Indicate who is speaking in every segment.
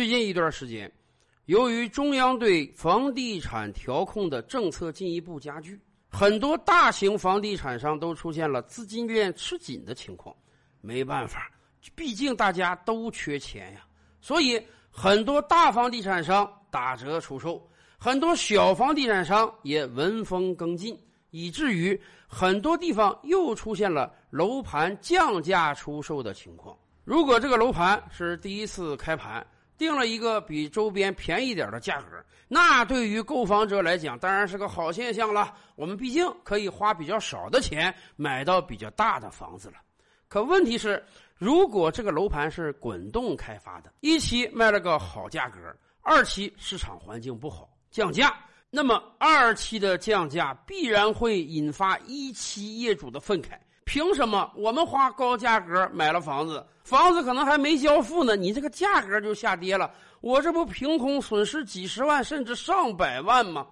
Speaker 1: 最近一段时间，由于中央对房地产调控的政策进一步加剧，很多大型房地产商都出现了资金链吃紧的情况。没办法，毕竟大家都缺钱呀，所以很多大房地产商打折出售，很多小房地产商也闻风跟进，以至于很多地方又出现了楼盘降价出售的情况。如果这个楼盘是第一次开盘，定了一个比周边便宜点的价格，那对于购房者来讲当然是个好现象了。我们毕竟可以花比较少的钱买到比较大的房子了。可问题是，如果这个楼盘是滚动开发的，一期卖了个好价格，二期市场环境不好降价，那么二期的降价必然会引发一期业主的愤慨。凭什么我们花高价格买了房子，房子可能还没交付呢，你这个价格就下跌了，我这不凭空损失几十万甚至上百万吗？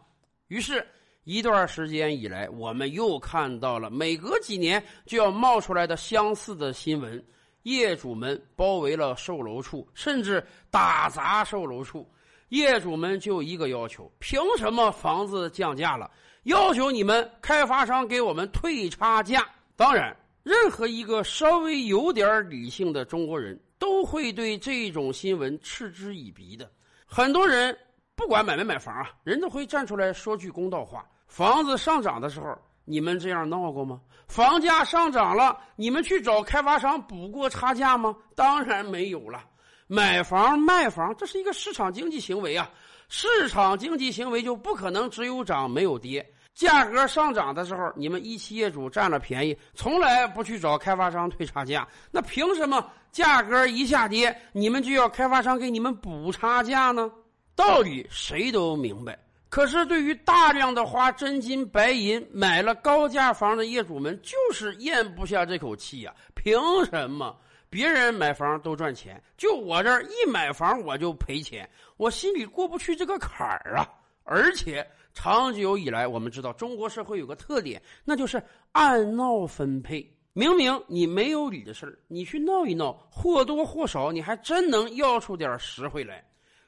Speaker 1: 于是，一段时间以来，我们又看到了每隔几年就要冒出来的相似的新闻：业主们包围了售楼处，甚至打砸售楼处。业主们就一个要求：凭什么房子降价了？要求你们开发商给我们退差价。当然，任何一个稍微有点理性的中国人都会对这种新闻嗤之以鼻的。很多人不管买没买房啊，人都会站出来说句公道话：房子上涨的时候，你们这样闹过吗？房价上涨了，你们去找开发商补过差价吗？当然没有了。买房卖房，这是一个市场经济行为啊，市场经济行为就不可能只有涨没有跌。价格上涨的时候，你们一期业主占了便宜，从来不去找开发商退差价。那凭什么价格一下跌，你们就要开发商给你们补差价呢？道理谁都明白。可是对于大量的花真金白银买了高价房的业主们，就是咽不下这口气呀！凭什么别人买房都赚钱，就我这儿一买房我就赔钱？我心里过不去这个坎儿啊！而且。长久以来，我们知道中国社会有个特点，那就是按闹分配。明明你没有理的事儿，你去闹一闹，或多或少你还真能要出点实惠来。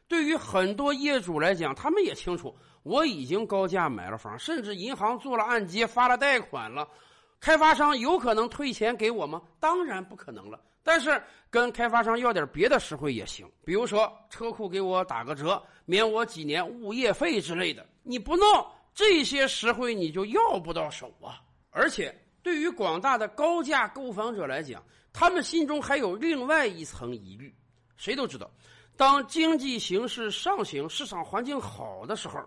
Speaker 1: 对于很多业主来讲，他们也清楚，我已经高价买了房，甚至银行做了按揭、发了贷款了，开发商有可能退钱给我吗？当然不可能了。但是跟开发商要点别的实惠也行，比如说车库给我打个折，免我几年物业费之类的。你不弄这些实惠，你就要不到手啊！而且对于广大的高价购房者来讲，他们心中还有另外一层疑虑。谁都知道，当经济形势上行、市场环境好的时候，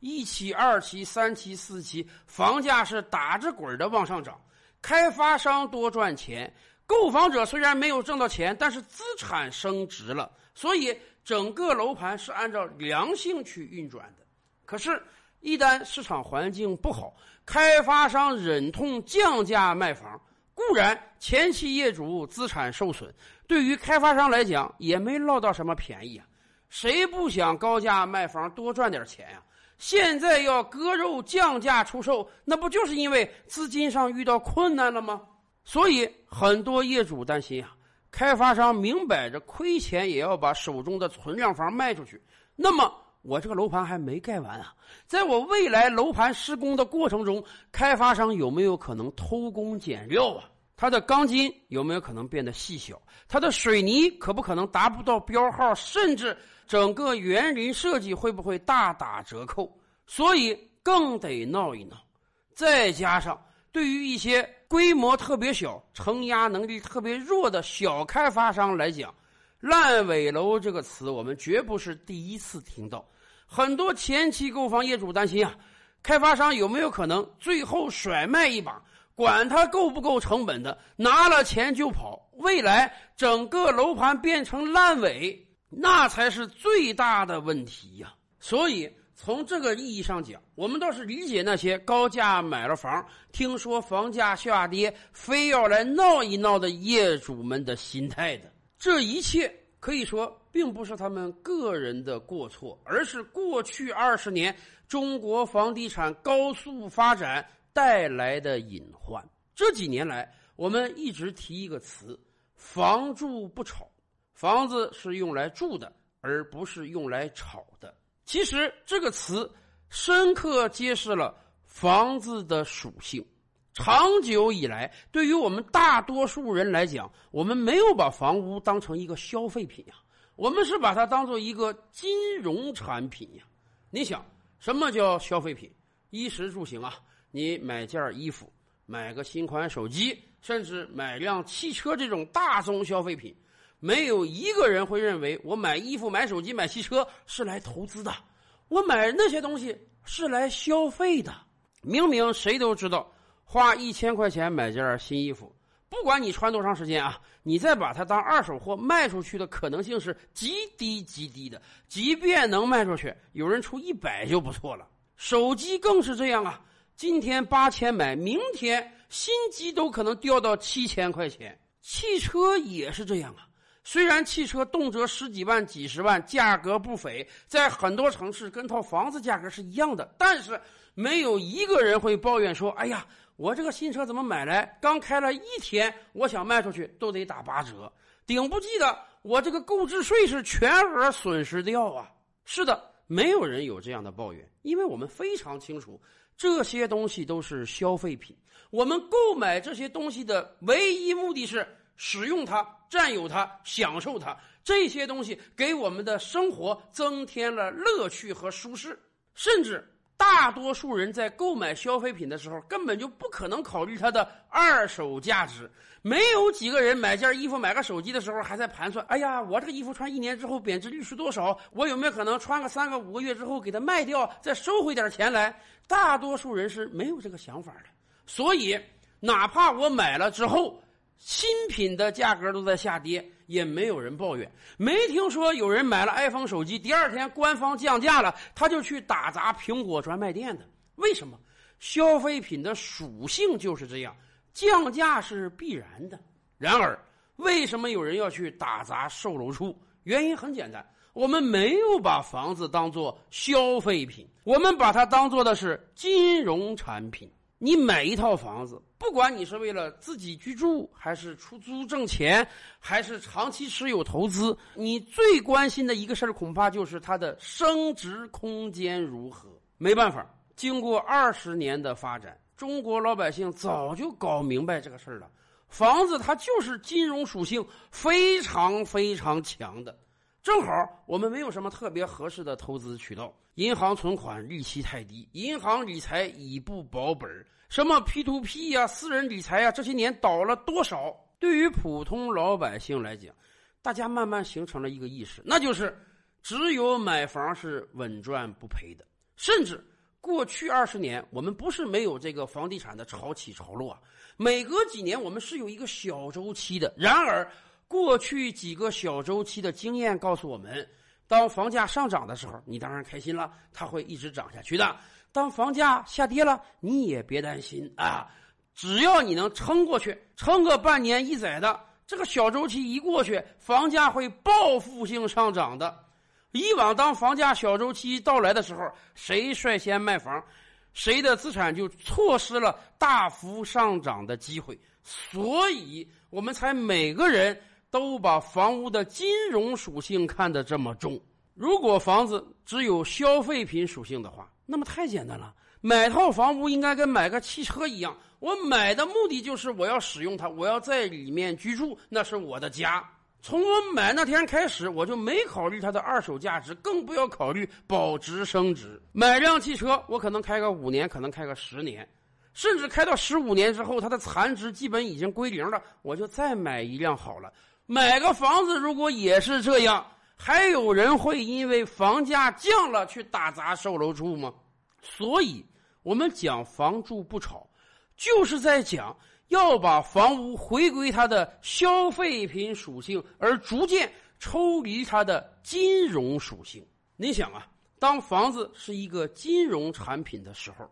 Speaker 1: 一期、二期、三期、四期房价是打着滚的往上涨，开发商多赚钱。购房者虽然没有挣到钱，但是资产升值了，所以整个楼盘是按照良性去运转的。可是，一旦市场环境不好，开发商忍痛降价卖房，固然前期业主资产受损，对于开发商来讲也没捞到什么便宜啊。谁不想高价卖房多赚点钱呀？现在要割肉降价出售，那不就是因为资金上遇到困难了吗？所以很多业主担心啊，开发商明摆着亏钱也要把手中的存量房卖出去。那么我这个楼盘还没盖完啊，在我未来楼盘施工的过程中，开发商有没有可能偷工减料啊？它的钢筋有没有可能变得细小？它的水泥可不可能达不到标号？甚至整个园林设计会不会大打折扣？所以更得闹一闹。再加上对于一些。规模特别小、承压能力特别弱的小开发商来讲，“烂尾楼”这个词我们绝不是第一次听到。很多前期购房业主担心啊，开发商有没有可能最后甩卖一把，管他够不够成本的，拿了钱就跑，未来整个楼盘变成烂尾，那才是最大的问题呀。所以。从这个意义上讲，我们倒是理解那些高价买了房，听说房价下跌，非要来闹一闹的业主们的心态的。这一切可以说并不是他们个人的过错，而是过去二十年中国房地产高速发展带来的隐患。这几年来，我们一直提一个词：房住不炒。房子是用来住的，而不是用来炒的。其实这个词深刻揭示了房子的属性。长久以来，对于我们大多数人来讲，我们没有把房屋当成一个消费品呀，我们是把它当做一个金融产品呀。你想，什么叫消费品？衣食住行啊，你买件衣服，买个新款手机，甚至买辆汽车，这种大宗消费品，没有一个人会认为我买衣服、买手机、买汽车是来投资的，我买那些东西是来消费的。明明谁都知道。花一千块钱买件新衣服，不管你穿多长时间啊，你再把它当二手货卖出去的可能性是极低极低的。即便能卖出去，有人出一百就不错了。手机更是这样啊，今天八千买，明天新机都可能掉到七千块钱。汽车也是这样啊，虽然汽车动辄十几万、几十万，价格不菲，在很多城市跟套房子价格是一样的，但是没有一个人会抱怨说：“哎呀。”我这个新车怎么买来？刚开了一天，我想卖出去都得打八折，顶不济的，我这个购置税是全额损失掉啊！是的，没有人有这样的抱怨，因为我们非常清楚，这些东西都是消费品。我们购买这些东西的唯一目的是使用它、占有它、享受它。这些东西给我们的生活增添了乐趣和舒适，甚至。大多数人在购买消费品的时候，根本就不可能考虑它的二手价值。没有几个人买件衣服、买个手机的时候，还在盘算：哎呀，我这个衣服穿一年之后贬值率是多少？我有没有可能穿个三个五个月之后给它卖掉，再收回点钱来？大多数人是没有这个想法的。所以，哪怕我买了之后，新品的价格都在下跌。也没有人抱怨，没听说有人买了 iPhone 手机，第二天官方降价了，他就去打砸苹果专卖店的。为什么？消费品的属性就是这样，降价是必然的。然而，为什么有人要去打砸售楼处？原因很简单，我们没有把房子当做消费品，我们把它当做的是金融产品。你买一套房子，不管你是为了自己居住，还是出租挣钱，还是长期持有投资，你最关心的一个事儿，恐怕就是它的升值空间如何。没办法，经过二十年的发展，中国老百姓早就搞明白这个事儿了。房子它就是金融属性非常非常强的。正好我们没有什么特别合适的投资渠道，银行存款利息太低，银行理财已不保本什么 P to P 呀、私人理财呀，这些年倒了多少？对于普通老百姓来讲，大家慢慢形成了一个意识，那就是只有买房是稳赚不赔的。甚至过去二十年，我们不是没有这个房地产的潮起潮落，每隔几年我们是有一个小周期的。然而。过去几个小周期的经验告诉我们，当房价上涨的时候，你当然开心了，它会一直涨下去的；当房价下跌了，你也别担心啊，只要你能撑过去，撑个半年一载的，这个小周期一过去，房价会报复性上涨的。以往当房价小周期到来的时候，谁率先卖房，谁的资产就错失了大幅上涨的机会，所以我们才每个人。都把房屋的金融属性看得这么重。如果房子只有消费品属性的话，那么太简单了。买套房屋应该跟买个汽车一样，我买的目的就是我要使用它，我要在里面居住，那是我的家。从我买那天开始，我就没考虑它的二手价值，更不要考虑保值升值。买辆汽车，我可能开个五年，可能开个十年，甚至开到十五年之后，它的残值基本已经归零了，我就再买一辆好了。买个房子，如果也是这样，还有人会因为房价降了去打砸售楼处吗？所以，我们讲房住不炒，就是在讲要把房屋回归它的消费品属性，而逐渐抽离它的金融属性。你想啊，当房子是一个金融产品的时候，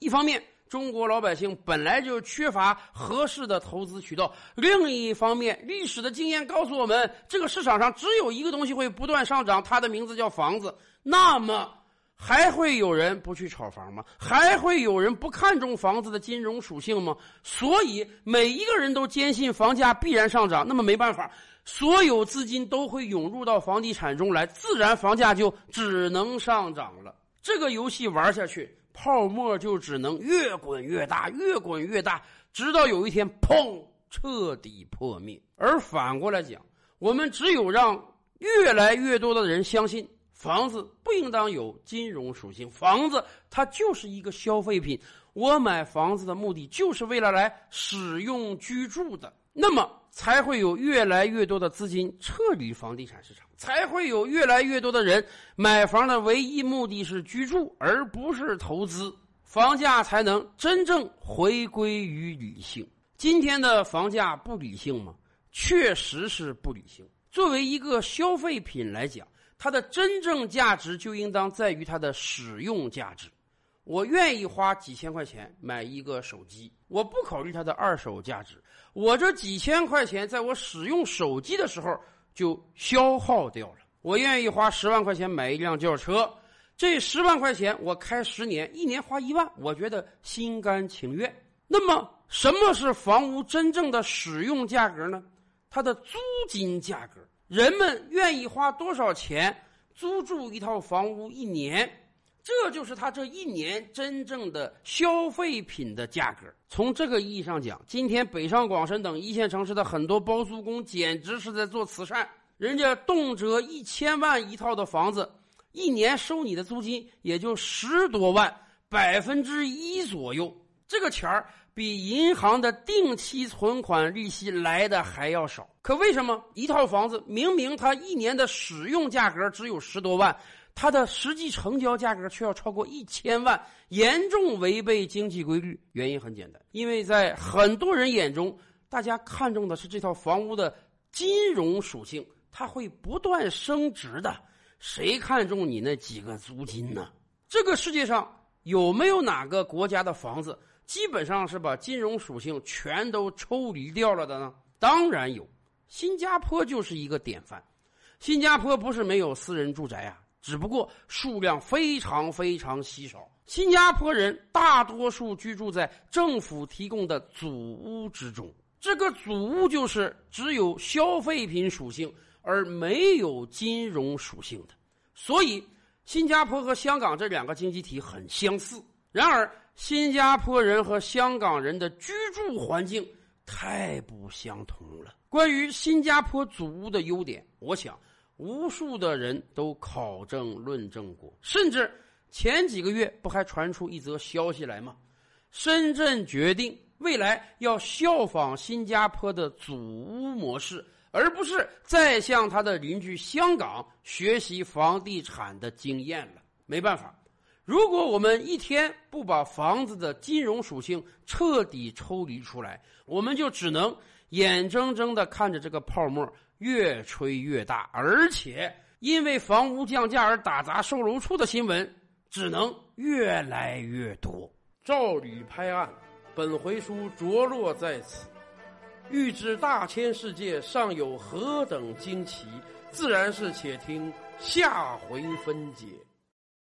Speaker 1: 一方面。中国老百姓本来就缺乏合适的投资渠道，另一方面，历史的经验告诉我们，这个市场上只有一个东西会不断上涨，它的名字叫房子。那么，还会有人不去炒房吗？还会有人不看重房子的金融属性吗？所以，每一个人都坚信房价必然上涨。那么，没办法，所有资金都会涌入到房地产中来，自然房价就只能上涨了。这个游戏玩下去，泡沫就只能越滚越大，越滚越大，直到有一天，砰，彻底破灭。而反过来讲，我们只有让越来越多的人相信。房子不应当有金融属性，房子它就是一个消费品。我买房子的目的就是为了来使用居住的，那么才会有越来越多的资金撤离房地产市场，才会有越来越多的人买房的唯一目的是居住，而不是投资，房价才能真正回归于理性。今天的房价不理性吗？确实是不理性。作为一个消费品来讲。它的真正价值就应当在于它的使用价值。我愿意花几千块钱买一个手机，我不考虑它的二手价值。我这几千块钱在我使用手机的时候就消耗掉了。我愿意花十万块钱买一辆轿车，这十万块钱我开十年，一年花一万，我觉得心甘情愿。那么，什么是房屋真正的使用价格呢？它的租金价格。人们愿意花多少钱租住一套房屋一年？这就是他这一年真正的消费品的价格。从这个意义上讲，今天北上广深等一线城市的很多包租公简直是在做慈善。人家动辄一千万一套的房子，一年收你的租金也就十多万，百分之一左右。这个钱儿。比银行的定期存款利息来的还要少，可为什么一套房子明明它一年的使用价格只有十多万，它的实际成交价格却要超过一千万，严重违背经济规律？原因很简单，因为在很多人眼中，大家看重的是这套房屋的金融属性，它会不断升值的，谁看重你那几个租金呢？这个世界上有没有哪个国家的房子？基本上是把金融属性全都抽离掉了的呢。当然有，新加坡就是一个典范。新加坡不是没有私人住宅啊，只不过数量非常非常稀少。新加坡人大多数居住在政府提供的祖屋之中，这个祖屋就是只有消费品属性而没有金融属性的。所以，新加坡和香港这两个经济体很相似。然而，新加坡人和香港人的居住环境太不相同了。关于新加坡祖屋的优点，我想无数的人都考证论证过。甚至前几个月不还传出一则消息来吗？深圳决定未来要效仿新加坡的祖屋模式，而不是再向他的邻居香港学习房地产的经验了。没办法。如果我们一天不把房子的金融属性彻底抽离出来，我们就只能眼睁睁的看着这个泡沫越吹越大，而且因为房屋降价而打砸售楼处的新闻只能越来越多。照吕拍案，本回书着落在此。欲知大千世界尚有何等惊奇，自然是且听下回分解。